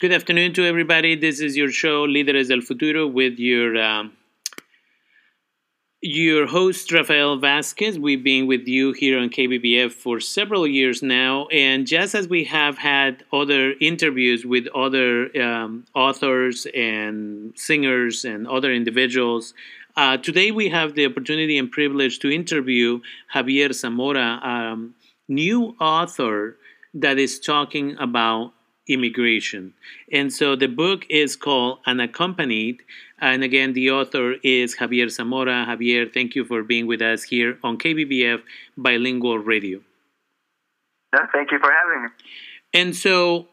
Good afternoon to everybody. This is your show, Líderes del Futuro, with your um, your host, Rafael Vasquez. We've been with you here on KBBF for several years now. And just as we have had other interviews with other um, authors and singers and other individuals, uh, today we have the opportunity and privilege to interview Javier Zamora, um, new author that is talking about immigration. And so the book is called Unaccompanied. And again, the author is Javier Zamora. Javier, thank you for being with us here on KBBF Bilingual Radio. thank you for having me. And so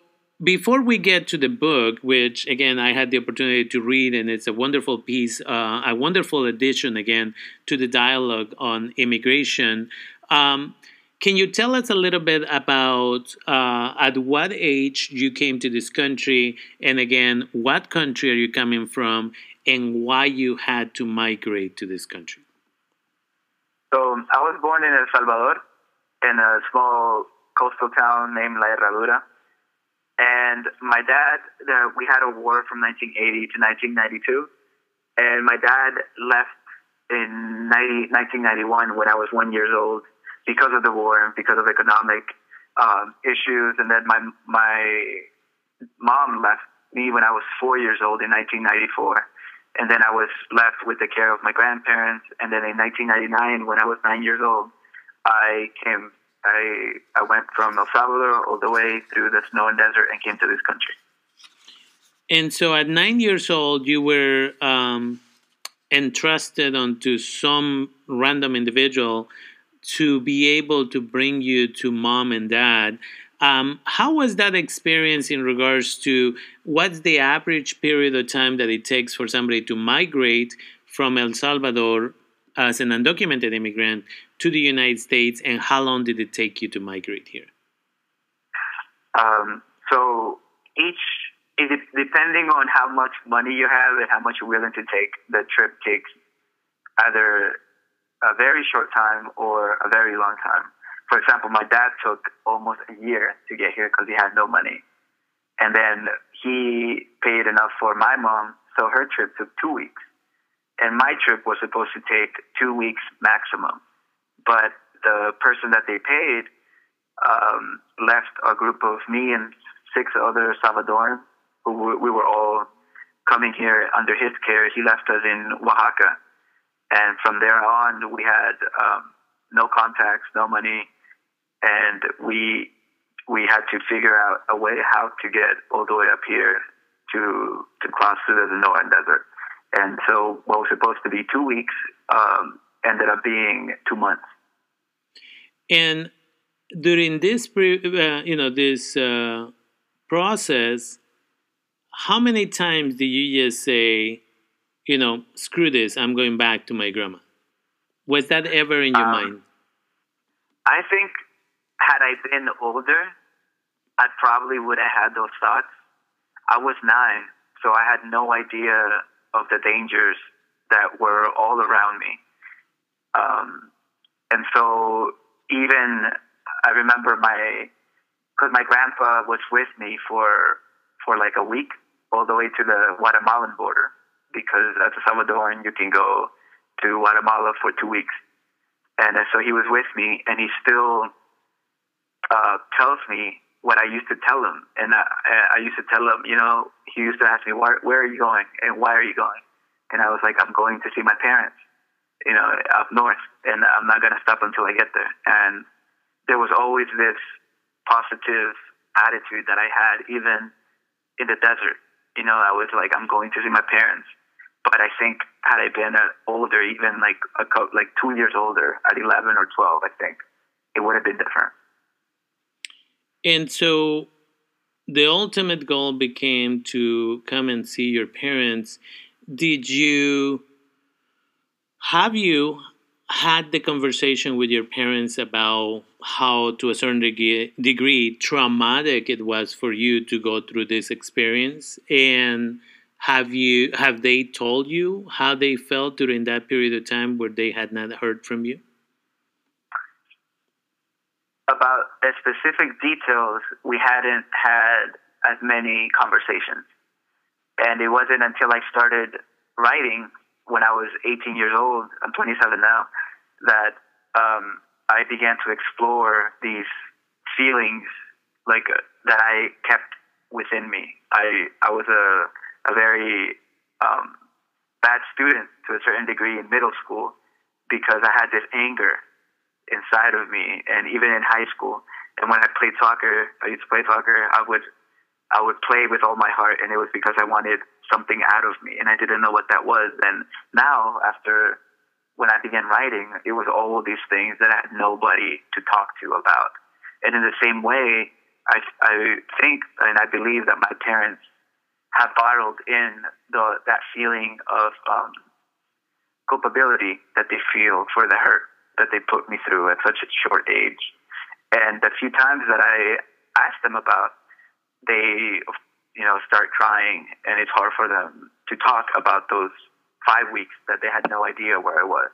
before we get to the book, which again I had the opportunity to read, and it's a wonderful piece, uh, a wonderful addition again to the dialogue on immigration. Um, can you tell us a little bit about uh, at what age you came to this country, and again, what country are you coming from, and why you had to migrate to this country? So I was born in El Salvador, in a small coastal town named La Herradura. And my dad, we had a war from 1980 to 1992. And my dad left in 90, 1991 when I was one years old because of the war and because of economic um, issues. And then my my mom left me when I was four years old in 1994, and then I was left with the care of my grandparents. And then in 1999, when I was nine years old, I came. I I went from El Salvador all the way through the snow and desert and came to this country. And so, at nine years old, you were um, entrusted onto some random individual to be able to bring you to mom and dad. Um, how was that experience in regards to what's the average period of time that it takes for somebody to migrate from El Salvador as an undocumented immigrant to the United States, and how long did it take you to migrate here? Um, so each, depending on how much money you have and how much you're willing to take, the trip takes either a very short time or a very long time. For example, my dad took almost a year to get here because he had no money. And then he paid enough for my mom, so her trip took two weeks. And my trip was supposed to take two weeks maximum. But the person that they paid um, left a group of me and six other Salvadorans who we were all coming here under his care. He left us in Oaxaca and from there on, we had um, no contacts, no money, and we we had to figure out a way how to get all the way up here to to cross through the Sonoran Desert. And so, what was supposed to be two weeks um, ended up being two months. And during this, uh, you know, this uh, process, how many times do you just say? You know, screw this, I'm going back to my grandma? Was that ever in your um, mind? I think had I been older, I probably would have had those thoughts. I was nine, so I had no idea of the dangers that were all around me. Um, and so even I remember my, because my grandpa was with me for for like a week, all the way to the Guatemalan border because as a Salvadoran, you can go to Guatemala for two weeks. And so he was with me, and he still uh, tells me what I used to tell him. And I, I used to tell him, you know, he used to ask me, where, where are you going? And why are you going? And I was like, I'm going to see my parents, you know, up north, and I'm not going to stop until I get there. And there was always this positive attitude that I had, even in the desert. You know, I was like, I'm going to see my parents. But I think had I been older, even like a like two years older, at eleven or twelve, I think it would have been different. And so, the ultimate goal became to come and see your parents. Did you have you had the conversation with your parents about how, to a certain degree, degree, traumatic it was for you to go through this experience, and have you have they told you how they felt during that period of time where they had not heard from you? About specific details, we hadn't had as many conversations. And it wasn't until I started writing when I was 18 years old, I'm 27 now, that um, I began to explore these feelings like uh, that I kept within me. I I was a a very um, bad student to a certain degree in middle school because I had this anger inside of me, and even in high school. And when I played soccer, I used to play soccer. I would I would play with all my heart, and it was because I wanted something out of me, and I didn't know what that was. And now, after when I began writing, it was all of these things that I had nobody to talk to about. And in the same way, I, I think and I believe that my parents have bottled in the that feeling of um, culpability that they feel for the hurt that they put me through at such a short age. And the few times that I ask them about, they, you know, start crying, and it's hard for them to talk about those five weeks that they had no idea where I was.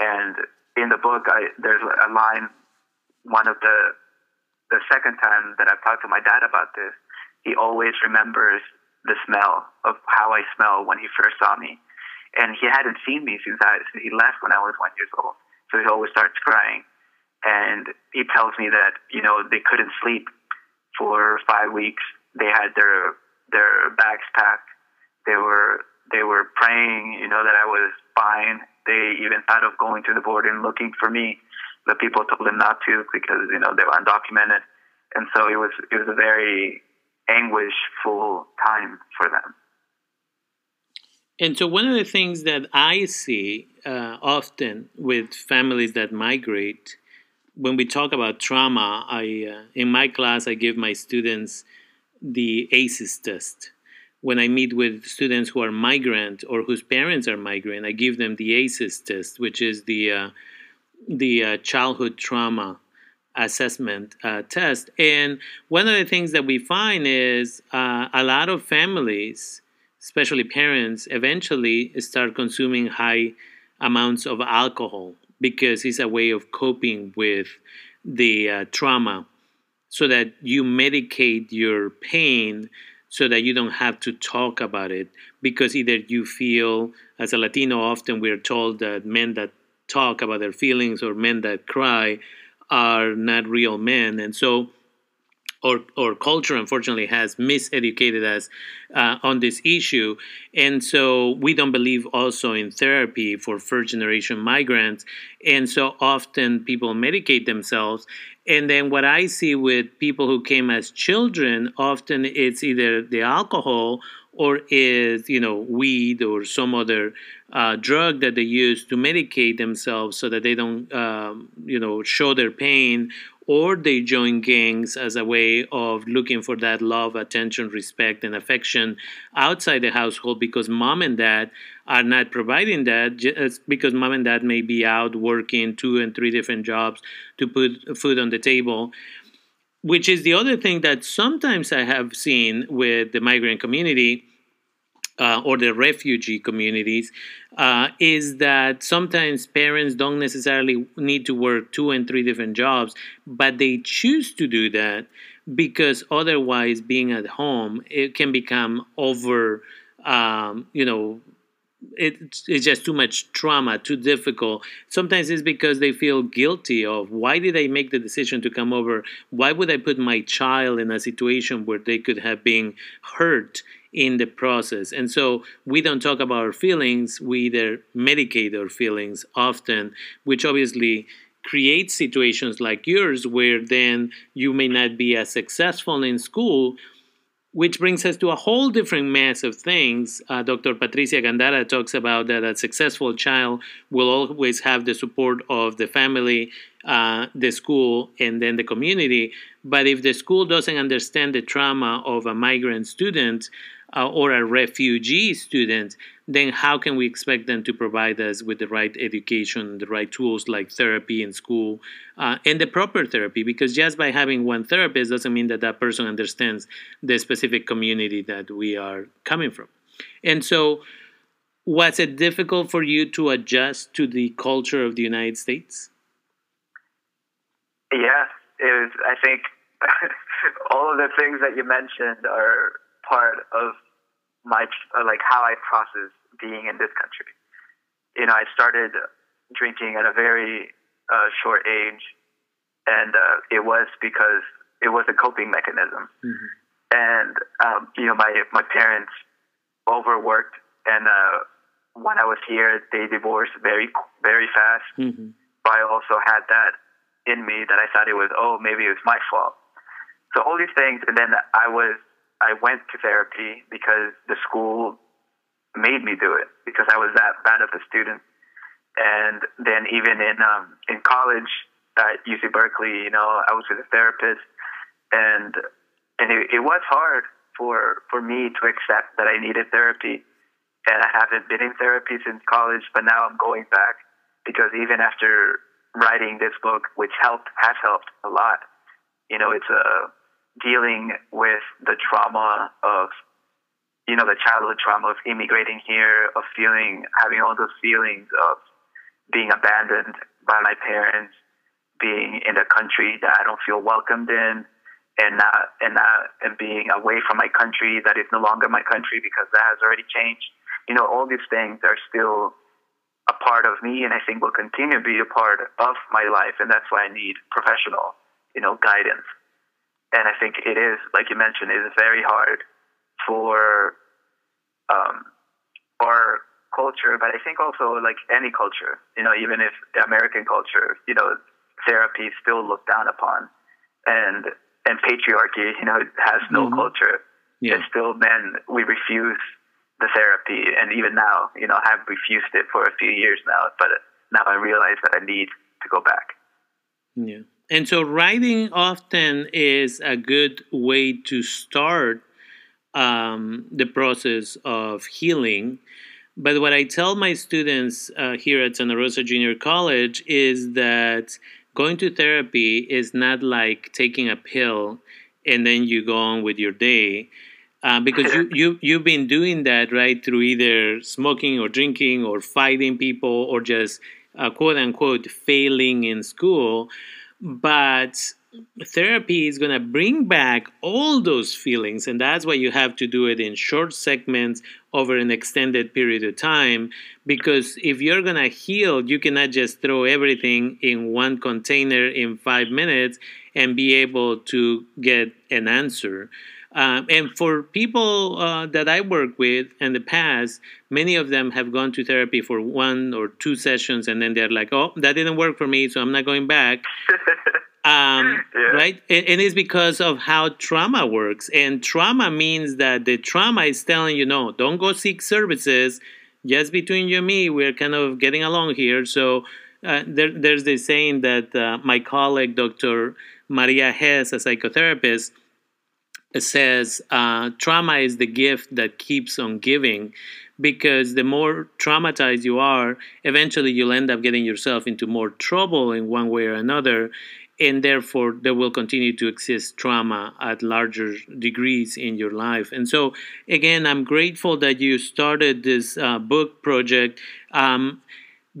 And in the book, I, there's a line, one of the the second time that I've talked to my dad about this, he always remembers the smell of how I smell when he first saw me. And he hadn't seen me since I he left when I was one years old. So he always starts crying. And he tells me that, you know, they couldn't sleep for five weeks. They had their their bags packed. They were they were praying, you know, that I was fine. They even thought of going to the border and looking for me the people told him not to because you know they were undocumented, and so it was it was a very anguishful time for them. And so, one of the things that I see uh, often with families that migrate, when we talk about trauma, I uh, in my class I give my students the ACEs test. When I meet with students who are migrant or whose parents are migrant, I give them the ACEs test, which is the uh, the uh, childhood trauma assessment uh, test. And one of the things that we find is uh, a lot of families, especially parents, eventually start consuming high amounts of alcohol because it's a way of coping with the uh, trauma so that you medicate your pain so that you don't have to talk about it because either you feel as a latino often we're told that men that talk about their feelings or men that cry are not real men. And so or, or culture unfortunately has miseducated us uh, on this issue. And so we don't believe also in therapy for first generation migrants. And so often people medicate themselves. And then what i see with people who came as children often it's either the alcohol or is you know weed or some other uh, drug that they use to medicate themselves so that they don't um, you know show their pain or they join gangs as a way of looking for that love attention respect and affection outside the household because mom and dad are not providing that just because mom and dad may be out working two and three different jobs to put food on the table which is the other thing that sometimes I have seen with the migrant community uh, or the refugee communities uh, is that sometimes parents don't necessarily need to work two and three different jobs, but they choose to do that because otherwise, being at home, it can become over, um, you know, it, it's just too much trauma, too difficult. Sometimes it's because they feel guilty of why did I make the decision to come over? Why would I put my child in a situation where they could have been hurt in the process? And so we don't talk about our feelings. We either medicate our feelings often, which obviously creates situations like yours where then you may not be as successful in school which brings us to a whole different mess of things. Uh, Dr. Patricia Gandara talks about that a successful child will always have the support of the family, uh, the school, and then the community. But if the school doesn't understand the trauma of a migrant student, uh, or a refugee student, then how can we expect them to provide us with the right education, the right tools like therapy in school, uh, and the proper therapy? Because just by having one therapist doesn't mean that that person understands the specific community that we are coming from. And so, was it difficult for you to adjust to the culture of the United States? Yeah, it was. I think all of the things that you mentioned are part of my like how I process being in this country. You know, I started drinking at a very uh, short age, and uh, it was because it was a coping mechanism. Mm-hmm. And um, you know, my my parents overworked, and uh, when I was here, they divorced very very fast. Mm-hmm. But I also had that in me that I thought it was oh maybe it was my fault. So all these things, and then I was I went to therapy because the school made me do it because I was that bad of a student. And then even in um, in college at UC Berkeley, you know, I was with a therapist, and and it, it was hard for for me to accept that I needed therapy. And I haven't been in therapy since college, but now I'm going back because even after writing this book, which helped has helped a lot, you know, it's a dealing with the trauma of you know the childhood trauma of immigrating here of feeling having all those feelings of being abandoned by my parents being in a country that I don't feel welcomed in and not and not and being away from my country that is no longer my country because that has already changed. You know all these things are still a part of me and I think will continue to be a part of my life and that's why I need professional you know guidance and I think it is, like you mentioned, it is very hard for um, our culture, but I think also like any culture, you know, even if American culture, you know, therapy is still looked down upon, and and patriarchy, you know, has no mm-hmm. culture. Yeah. And still, men, we refuse the therapy, and even now, you know, I've refused it for a few years now. But now I realize that I need to go back. Yeah. And so writing often is a good way to start um, the process of healing. But what I tell my students uh, here at Santa Rosa Junior College is that going to therapy is not like taking a pill and then you go on with your day. Uh, because you, you, you've been doing that, right, through either smoking or drinking or fighting people or just uh, quote unquote failing in school but therapy is going to bring back all those feelings and that's why you have to do it in short segments over an extended period of time because if you're going to heal you cannot just throw everything in one container in 5 minutes and be able to get an answer um, and for people uh, that I work with in the past, many of them have gone to therapy for one or two sessions, and then they're like, "Oh, that didn't work for me, so I'm not going back." um, yeah. Right, and, and, it's because of how trauma works. And trauma means that the trauma is telling you, "No, don't go seek services." Just between you and me, we're kind of getting along here. So uh, there, there's this saying that uh, my colleague, Dr. Maria Hess, a psychotherapist says uh, trauma is the gift that keeps on giving because the more traumatized you are, eventually you'll end up getting yourself into more trouble in one way or another. And therefore, there will continue to exist trauma at larger degrees in your life. And so, again, I'm grateful that you started this uh, book project. Um,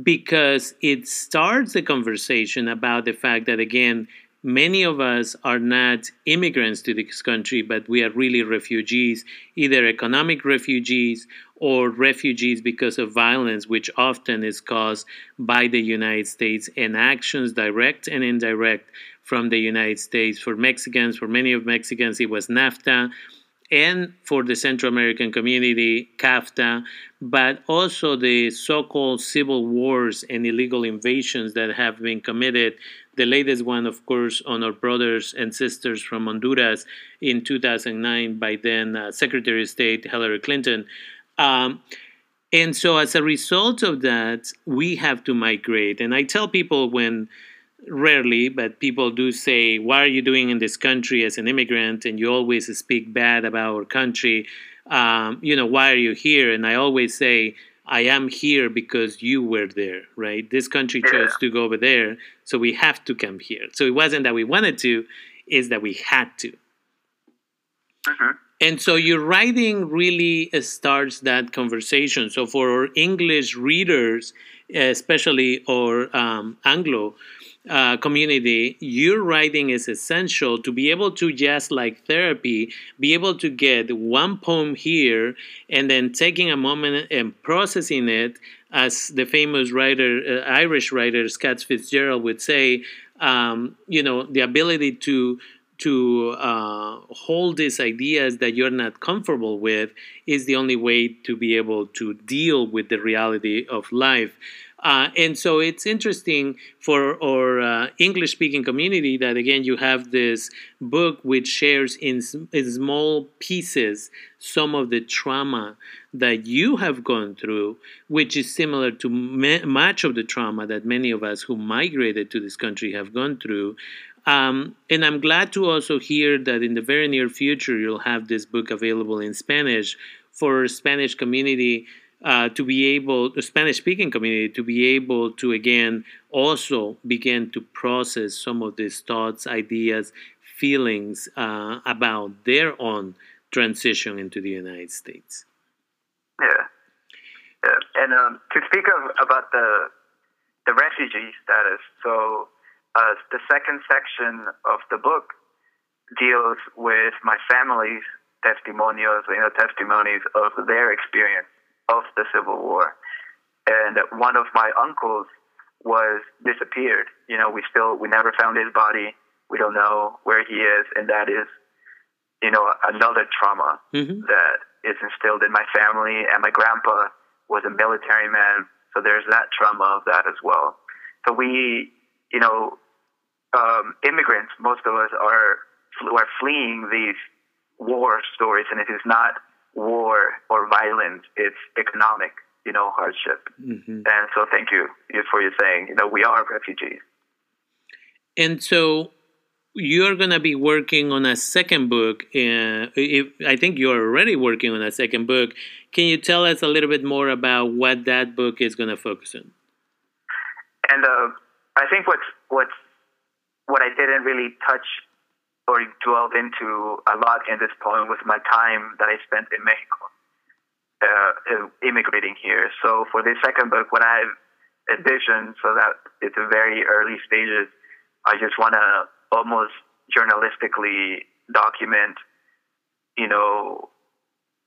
because it starts the conversation about the fact that again many of us are not immigrants to this country, but we are really refugees, either economic refugees or refugees because of violence, which often is caused by the United States and actions, direct and indirect, from the United States. For Mexicans, for many of Mexicans, it was NAFTA. And for the Central American community, CAFTA, but also the so called civil wars and illegal invasions that have been committed the latest one, of course, on our brothers and sisters from Honduras in 2009 by then uh, Secretary of State Hillary Clinton. Um, and so, as a result of that, we have to migrate. And I tell people when rarely, but people do say, What are you doing in this country as an immigrant? And you always speak bad about our country. Um, you know, why are you here? And I always say, I am here because you were there, right? This country chose to go over there, so we have to come here. So it wasn't that we wanted to, is that we had to. Uh-huh. And so your writing really starts that conversation. So for our English readers, especially or um, Anglo, uh, community, your writing is essential to be able to just like therapy, be able to get one poem here and then taking a moment and processing it, as the famous writer, uh, Irish writer Scott Fitzgerald would say, um, you know, the ability to to uh, hold these ideas that you're not comfortable with is the only way to be able to deal with the reality of life. Uh, and so it's interesting for our uh, English speaking community that, again, you have this book which shares in, in small pieces some of the trauma that you have gone through, which is similar to much of the trauma that many of us who migrated to this country have gone through. Um, and I'm glad to also hear that in the very near future you'll have this book available in Spanish for Spanish community uh, to be able, the Spanish speaking community, to be able to again also begin to process some of these thoughts, ideas, feelings uh, about their own transition into the United States. Yeah. yeah. And um, to speak of, about the, the refugee status, so uh, the second section of the book deals with my family's testimonials, you know, testimonies of their experience of the Civil War. And one of my uncles was disappeared. You know, we still we never found his body. We don't know where he is, and that is, you know, another trauma mm-hmm. that is instilled in my family. And my grandpa was a military man, so there's that trauma of that as well. So we, you know, um, immigrants, most of us are are fleeing these war stories, and it is not war or violence; it's economic, you know, hardship. Mm-hmm. And so, thank you for you saying, you know, we are refugees. And so, you're going to be working on a second book. Uh, if, I think you're already working on a second book. Can you tell us a little bit more about what that book is going to focus on? And uh, I think what's what's what I didn't really touch or dwelled into a lot in this poem was my time that I spent in Mexico, uh, immigrating here. So for this second book, what I've envisioned, so that it's a very early stages, I just want to almost journalistically document, you know,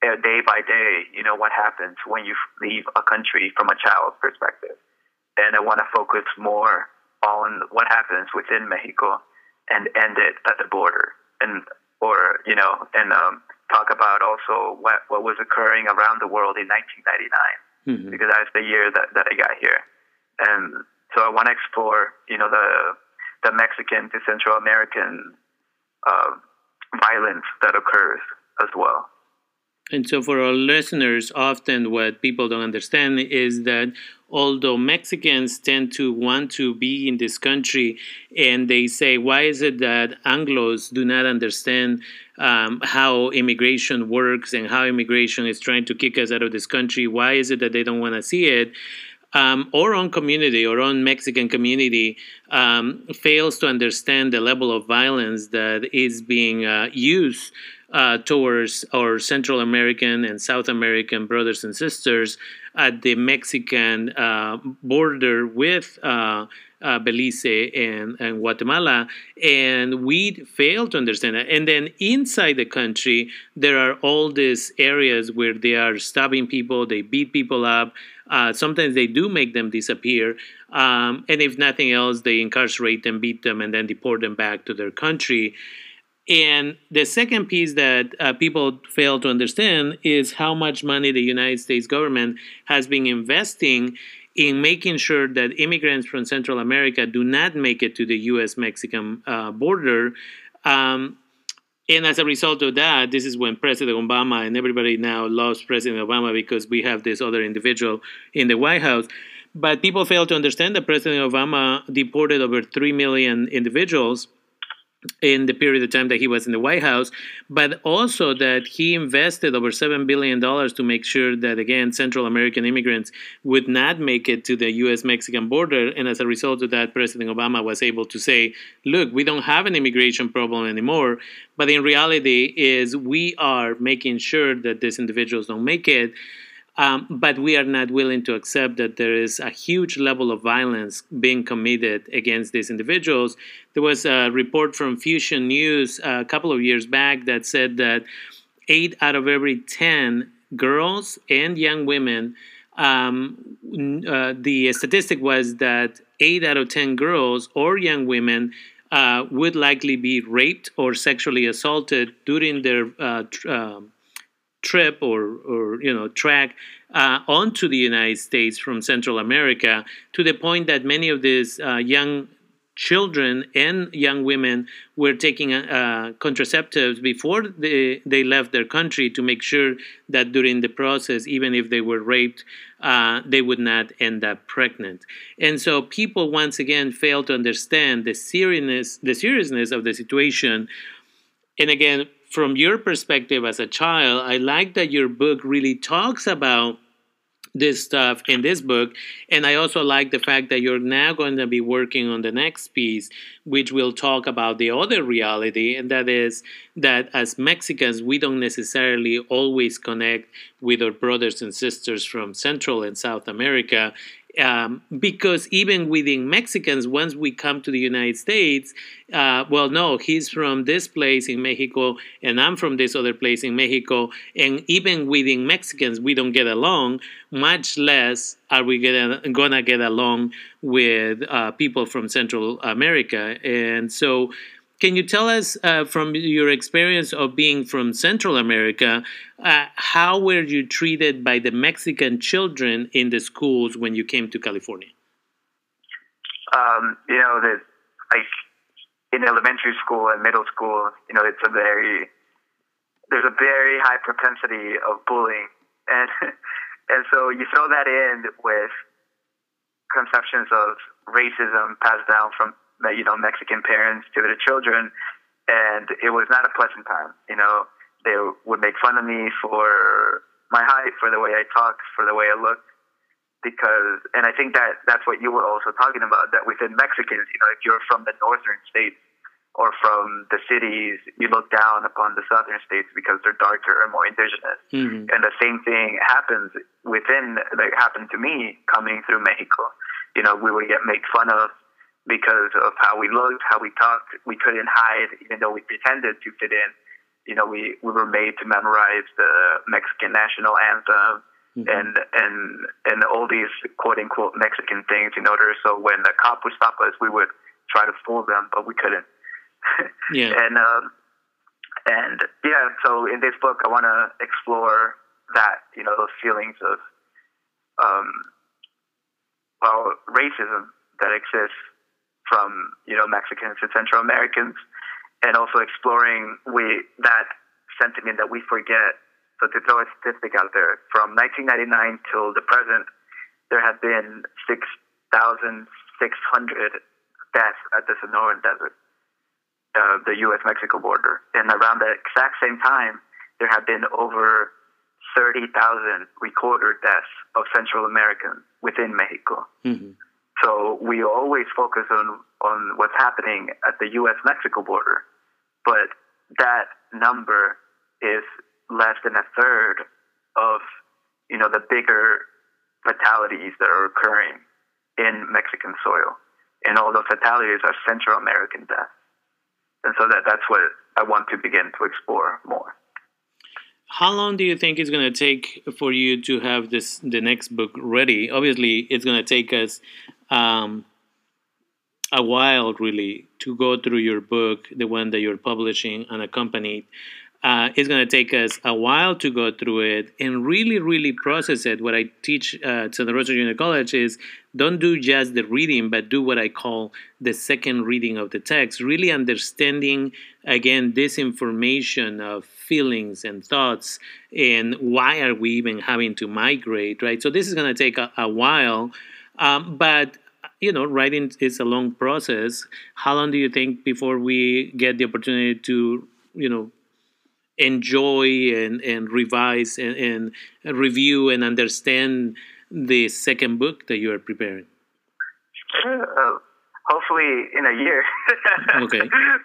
day by day, you know, what happens when you leave a country from a child's perspective. And I want to focus more on what happens within Mexico and end it at the border, and or you know, and um, talk about also what what was occurring around the world in 1999 mm-hmm. because that's the year that, that I got here, and so I want to explore you know the the Mexican to Central American uh, violence that occurs as well. And so, for our listeners, often what people don't understand is that although Mexicans tend to want to be in this country, and they say, why is it that Anglos do not understand um, how immigration works and how immigration is trying to kick us out of this country? Why is it that they don't want to see it? Um, own community, our own Mexican community, um, fails to understand the level of violence that is being uh, used uh, towards our Central American and South American brothers and sisters at the Mexican uh, border with uh, uh, Belize and, and, Guatemala, and we fail to understand that. And then inside the country, there are all these areas where they are stabbing people, they beat people up. Uh, sometimes they do make them disappear. Um, and if nothing else, they incarcerate them, beat them, and then deport them back to their country. And the second piece that uh, people fail to understand is how much money the United States government has been investing in making sure that immigrants from Central America do not make it to the US Mexican uh, border. Um, and as a result of that, this is when President Obama and everybody now loves President Obama because we have this other individual in the White House. But people fail to understand that President Obama deported over 3 million individuals in the period of time that he was in the White House, but also that he invested over $7 billion to make sure that, again, Central American immigrants would not make it to the US Mexican border. And as a result of that, President Obama was able to say, look, we don't have an immigration problem anymore. But in reality, is we are making sure that these individuals don't make it. Um, but we are not willing to accept that there is a huge level of violence being committed against these individuals. There was a report from Fusion News a couple of years back that said that eight out of every 10 girls and young women, um, uh, the statistic was that eight out of 10 girls or young women uh, would likely be raped or sexually assaulted during their uh, tr- um, trip or, or you know track uh, onto the United States from Central America to the point that many of these uh, young children and young women were taking uh, contraceptives before they, they left their country to make sure that during the process, even if they were raped, uh, they would not end up pregnant. And so people once again fail to understand the seriousness, the seriousness of the situation. And again, from your perspective as a child, I like that your book really talks about this stuff in this book. And I also like the fact that you're now going to be working on the next piece, which will talk about the other reality, and that is that as Mexicans, we don't necessarily always connect with our brothers and sisters from Central and South America um, because even within Mexicans, once we come to the United States, uh, well, no, he's from this place in Mexico, and I'm from this other place in Mexico, and even within Mexicans, we don't get along. Much less are we gonna, get along with uh, people from Central America, and so can you tell us uh, from your experience of being from Central America, uh, how were you treated by the Mexican children in the schools when you came to California? Um, you know, that like in elementary school and middle school, you know, it's a very there's a very high propensity of bullying, and and so you throw that in with conceptions of racism passed down from you know Mexican parents to their children, and it was not a pleasant time. You know, they would make fun of me for my height, for the way I talked, for the way I looked, because, and I think that that's what you were also talking about. That within Mexicans, you know, if you're from the northern states or from the cities, you look down upon the southern states because they're darker and more indigenous. Mm-hmm. And the same thing happens within, like happened to me coming through Mexico. You know, we would get made fun of because of how we looked, how we talked. We couldn't hide, even though we pretended to fit in. You know, we, we were made to memorize the Mexican national anthem mm-hmm. and and and all these quote unquote Mexican things in order so when the cop would stop us, we would try to fool them, but we couldn't. yeah. and um, and yeah, so in this book, I want to explore that. You know, those feelings of um, well, racism that exists from you know Mexicans to Central Americans, and also exploring we that sentiment that we forget. So to throw a statistic out there, from 1999 till the present, there have been 6,600 deaths at the Sonoran Desert, uh, the U.S.-Mexico border, and around the exact same time, there have been over 30,000 recorded deaths of Central Americans within Mexico. Mm-hmm. So we always focus on, on what's happening at the U.S. Mexico border, but that number is less than a third of you know the bigger fatalities that are occurring in Mexican soil, and all those fatalities are Central American deaths, and so that that's what I want to begin to explore more. How long do you think it's going to take for you to have this the next book ready? Obviously, it's going to take us um, a while really to go through your book, the one that you're publishing and unaccompanied. Uh, it's going to take us a while to go through it and really, really process it. What I teach uh, at Santa Rosa Junior College is don't do just the reading, but do what I call the second reading of the text, really understanding, again, this information of feelings and thoughts and why are we even having to migrate, right? So this is going to take a, a while. Um, but you know, writing is a long process. How long do you think before we get the opportunity to, you know, enjoy and, and revise and, and review and understand the second book that you are preparing? Uh, hopefully in a year. okay.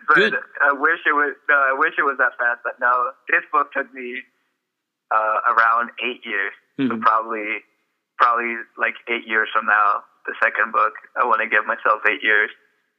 but Good. I wish it was. No, I wish it was that fast. But no, this book took me uh, around eight years. Mm-hmm. So probably, probably like eight years from now, the second book. I want to give myself eight years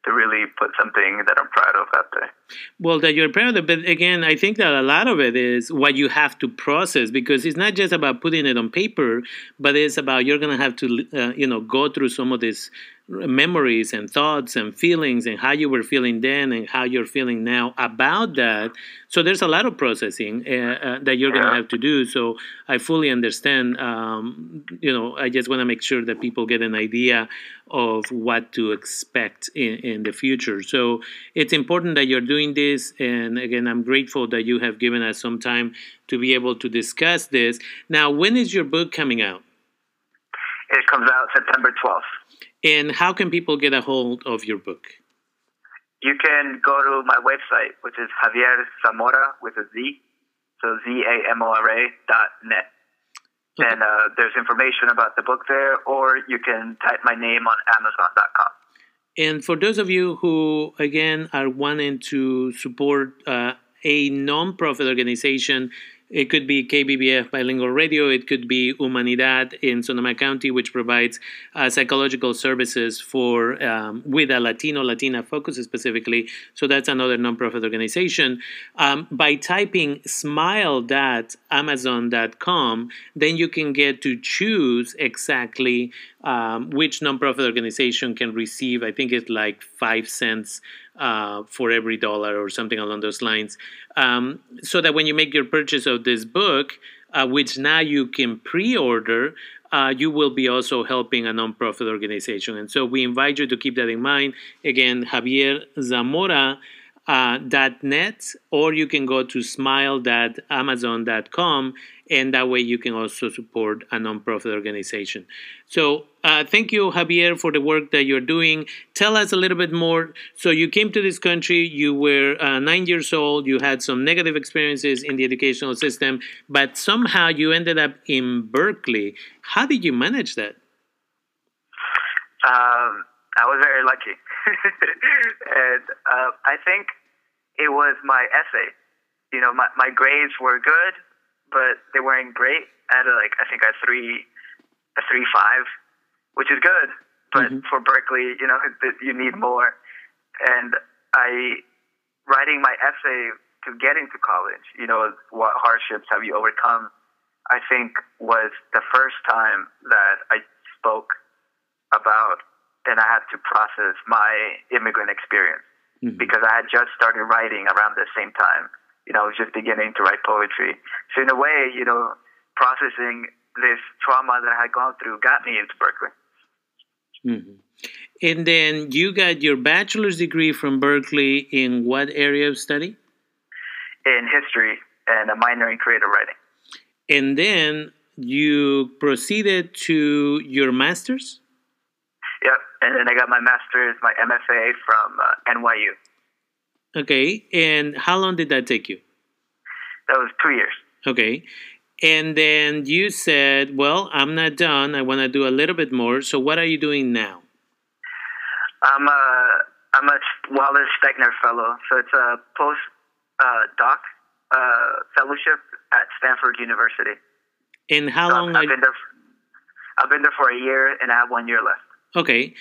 to really put something that I'm proud of out there. Well, that you're proud of, but again, I think that a lot of it is what you have to process because it's not just about putting it on paper, but it's about you're going to have to, uh, you know, go through some of this memories and thoughts and feelings and how you were feeling then and how you're feeling now about that. So there's a lot of processing uh, uh, that you're going to have to do. So I fully understand. Um, you know, I just want to make sure that people get an idea of what to expect in, in the future. So it's important that you're doing this. And again, I'm grateful that you have given us some time to be able to discuss this. Now, when is your book coming out? It comes out September 12th. And how can people get a hold of your book? You can go to my website, which is Javier Zamora with a Z, so Z A M O R A dot net. Okay. And uh, there's information about the book there, or you can type my name on Amazon.com. And for those of you who, again, are wanting to support uh, a nonprofit organization it could be KBBF Bilingual Radio. It could be Humanidad in Sonoma County, which provides uh, psychological services for um, with a Latino Latina focus specifically. So that's another nonprofit organization. Um, by typing smile.amazon.com, then you can get to choose exactly um, which nonprofit organization can receive. I think it's like five cents uh, for every dollar or something along those lines. Um, so that when you make your purchase of this book, uh, which now you can pre order, uh, you will be also helping a nonprofit organization. And so we invite you to keep that in mind. Again, Javier Zamora. Uh, .net or you can go to smile.amazon.com and that way you can also support a nonprofit organization. So uh, thank you, Javier, for the work that you're doing. Tell us a little bit more. So you came to this country, you were uh, nine years old, you had some negative experiences in the educational system, but somehow you ended up in Berkeley. How did you manage that? Um, I was very lucky. and uh, I think it was my essay. You know, my, my grades were good, but they weren't great. I had a, like I think a three, a three five which is good. But mm-hmm. for Berkeley, you know, you need more. And I, writing my essay to get into college, you know, what hardships have you overcome? I think was the first time that I spoke about and I had to process my immigrant experience mm-hmm. because I had just started writing around the same time. You know, I was just beginning to write poetry. So in a way, you know, processing this trauma that I had gone through got me into Berkeley. Mm-hmm. And then you got your bachelor's degree from Berkeley in what area of study? In history and a minor in creative writing. And then you proceeded to your master's? Yep. And then I got my master's, my MFA from uh, NYU. Okay. And how long did that take you? That was two years. Okay. And then you said, well, I'm not done. I want to do a little bit more. So what are you doing now? I'm a, I'm a Wallace Stegner Fellow. So it's a post uh, doc uh, fellowship at Stanford University. And how so long? I've, I've been there. I've been there for a year, and I have one year left. Okay.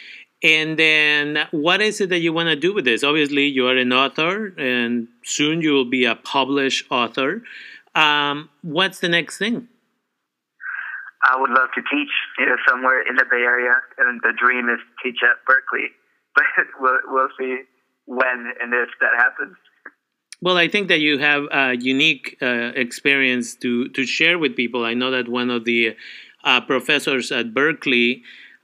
And then, what is it that you want to do with this? Obviously, you are an author, and soon you will be a published author. Um, what's the next thing? I would love to teach, you know, somewhere in the Bay Area, and the dream is to teach at Berkeley. But we'll, we'll see when and if that happens. Well, I think that you have a unique uh, experience to to share with people. I know that one of the uh, professors at Berkeley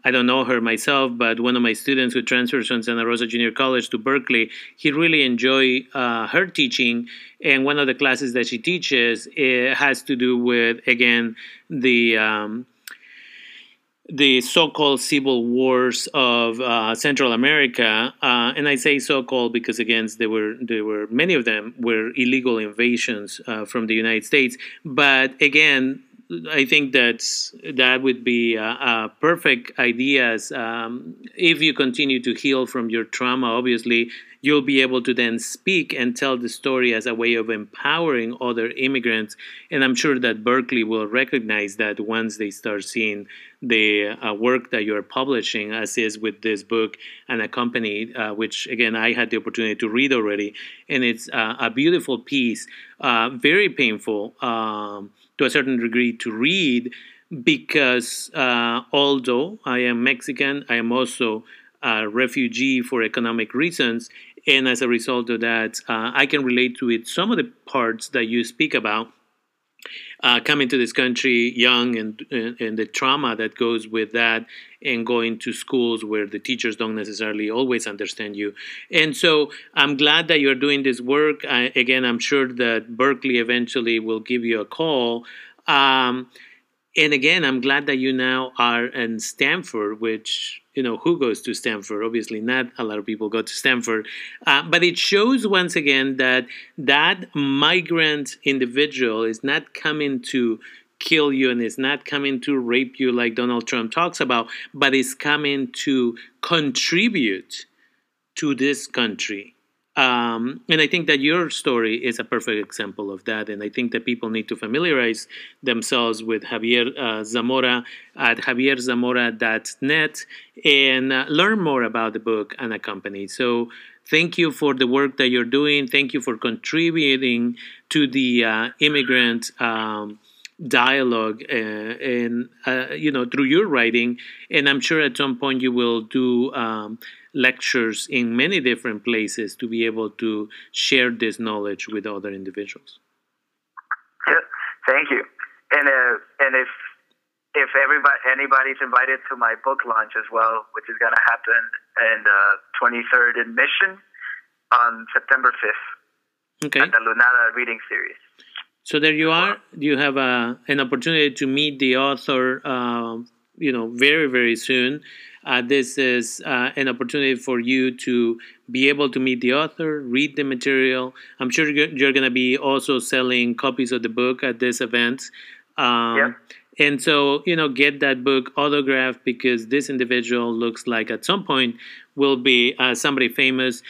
I don't know her myself, but one of my students who transferred from Santa Rosa Junior College to Berkeley, he really enjoyed uh, her teaching. And one of the classes that she teaches has to do with, again, the. Um, the so-called civil wars of uh, Central America, uh, and I say so-called because again, there were there were many of them were illegal invasions uh, from the United States. But again, I think that that would be a, a perfect ideas um, if you continue to heal from your trauma. Obviously, you'll be able to then speak and tell the story as a way of empowering other immigrants. And I'm sure that Berkeley will recognize that once they start seeing the uh, work that you're publishing, as is with this book Unaccompanied, uh, which again I had the opportunity to read already, and it's uh, a beautiful piece, uh, very painful um, to a certain degree to read, because uh, although I am Mexican, I am also a refugee for economic reasons, and as a result of that, uh, I can relate to it. Some of the parts that you speak about. Uh, coming to this country young and, and, and the trauma that goes with that and going to schools where the teachers don't necessarily always understand you. And so i'm glad that you're doing this work. I, again i'm sure that berkeley eventually will give you a call. Um, and again, I'm glad that you now are in Stanford, which you know who goes to Stanford. Obviously, not a lot of people go to Stanford, uh, but it shows once again that that migrant individual is not coming to kill you and is not coming to rape you like Donald Trump talks about, but is coming to contribute to this country um, and I think that your story is a perfect example of that. And I think that people need to familiarize themselves with Javier uh, Zamora at javierzamora.net and uh, learn more about the book Unaccompanied. So thank you for the work that you're doing. Thank you for contributing to the uh, immigrant. Um, dialogue uh, and uh, you know through your writing and i'm sure at some point you will do um, lectures in many different places to be able to share this knowledge with other individuals. Yeah, thank you. And uh, and if if everybody anybody's invited to my book launch as well, which is going to happen in the 23rd in Mission on September 5th okay. at the Lunada Reading Series. So there you are. You have a, uh, an opportunity to meet the author, uh, you know, very very soon. Uh, this is uh, an opportunity for you to be able to meet the author, read the material. I'm sure you're, you're going to be also selling copies of the book at this event. Um, yeah. And so, you know, get that book autographed because this individual looks like at some point will be uh, somebody famous,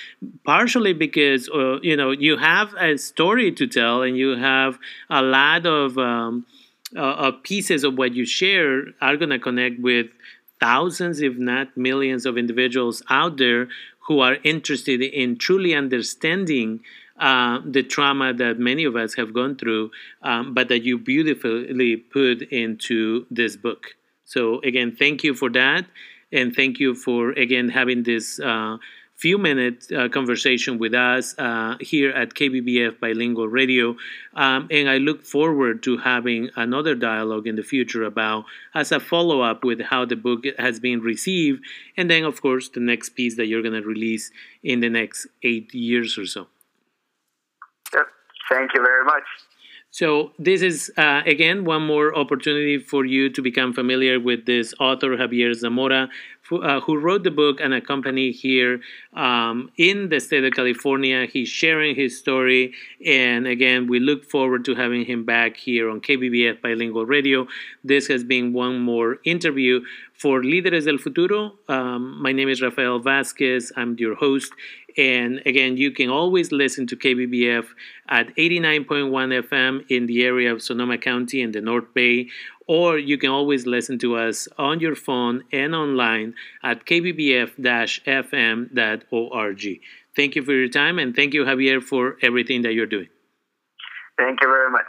partially because, uh, you know, you have a story to tell and you have a lot of, um, uh, of pieces of what you share are going to connect with thousands, if not millions, of individuals out there who are interested in truly understanding uh, the trauma that many of us have gone through, um, but that you beautifully put into this book. So, again, thank you for that. And thank you for, again, having this uh, few minute uh, conversation with us uh, here at KBBF Bilingual Radio. Um, and I look forward to having another dialogue in the future about as a follow up with how the book has been received. And then, of course, the next piece that you're going to release in the next eight years or so. Yep. Thank you very much. So this is uh, again one more opportunity for you to become familiar with this author Javier Zamora, uh, who wrote the book Unaccompanied here um, in the state of California. He's sharing his story, and again, we look forward to having him back here on KBBF Bilingual Radio. This has been one more interview for Líderes del Futuro. Um, my name is Rafael Vasquez. I'm your host, and again, you can always listen to KBBF at 89.1 FM in the area of Sonoma County in the North Bay, or you can always listen to us on your phone and online at kbbf-fm.org. Thank you for your time and thank you, Javier, for everything that you're doing. Thank you very much.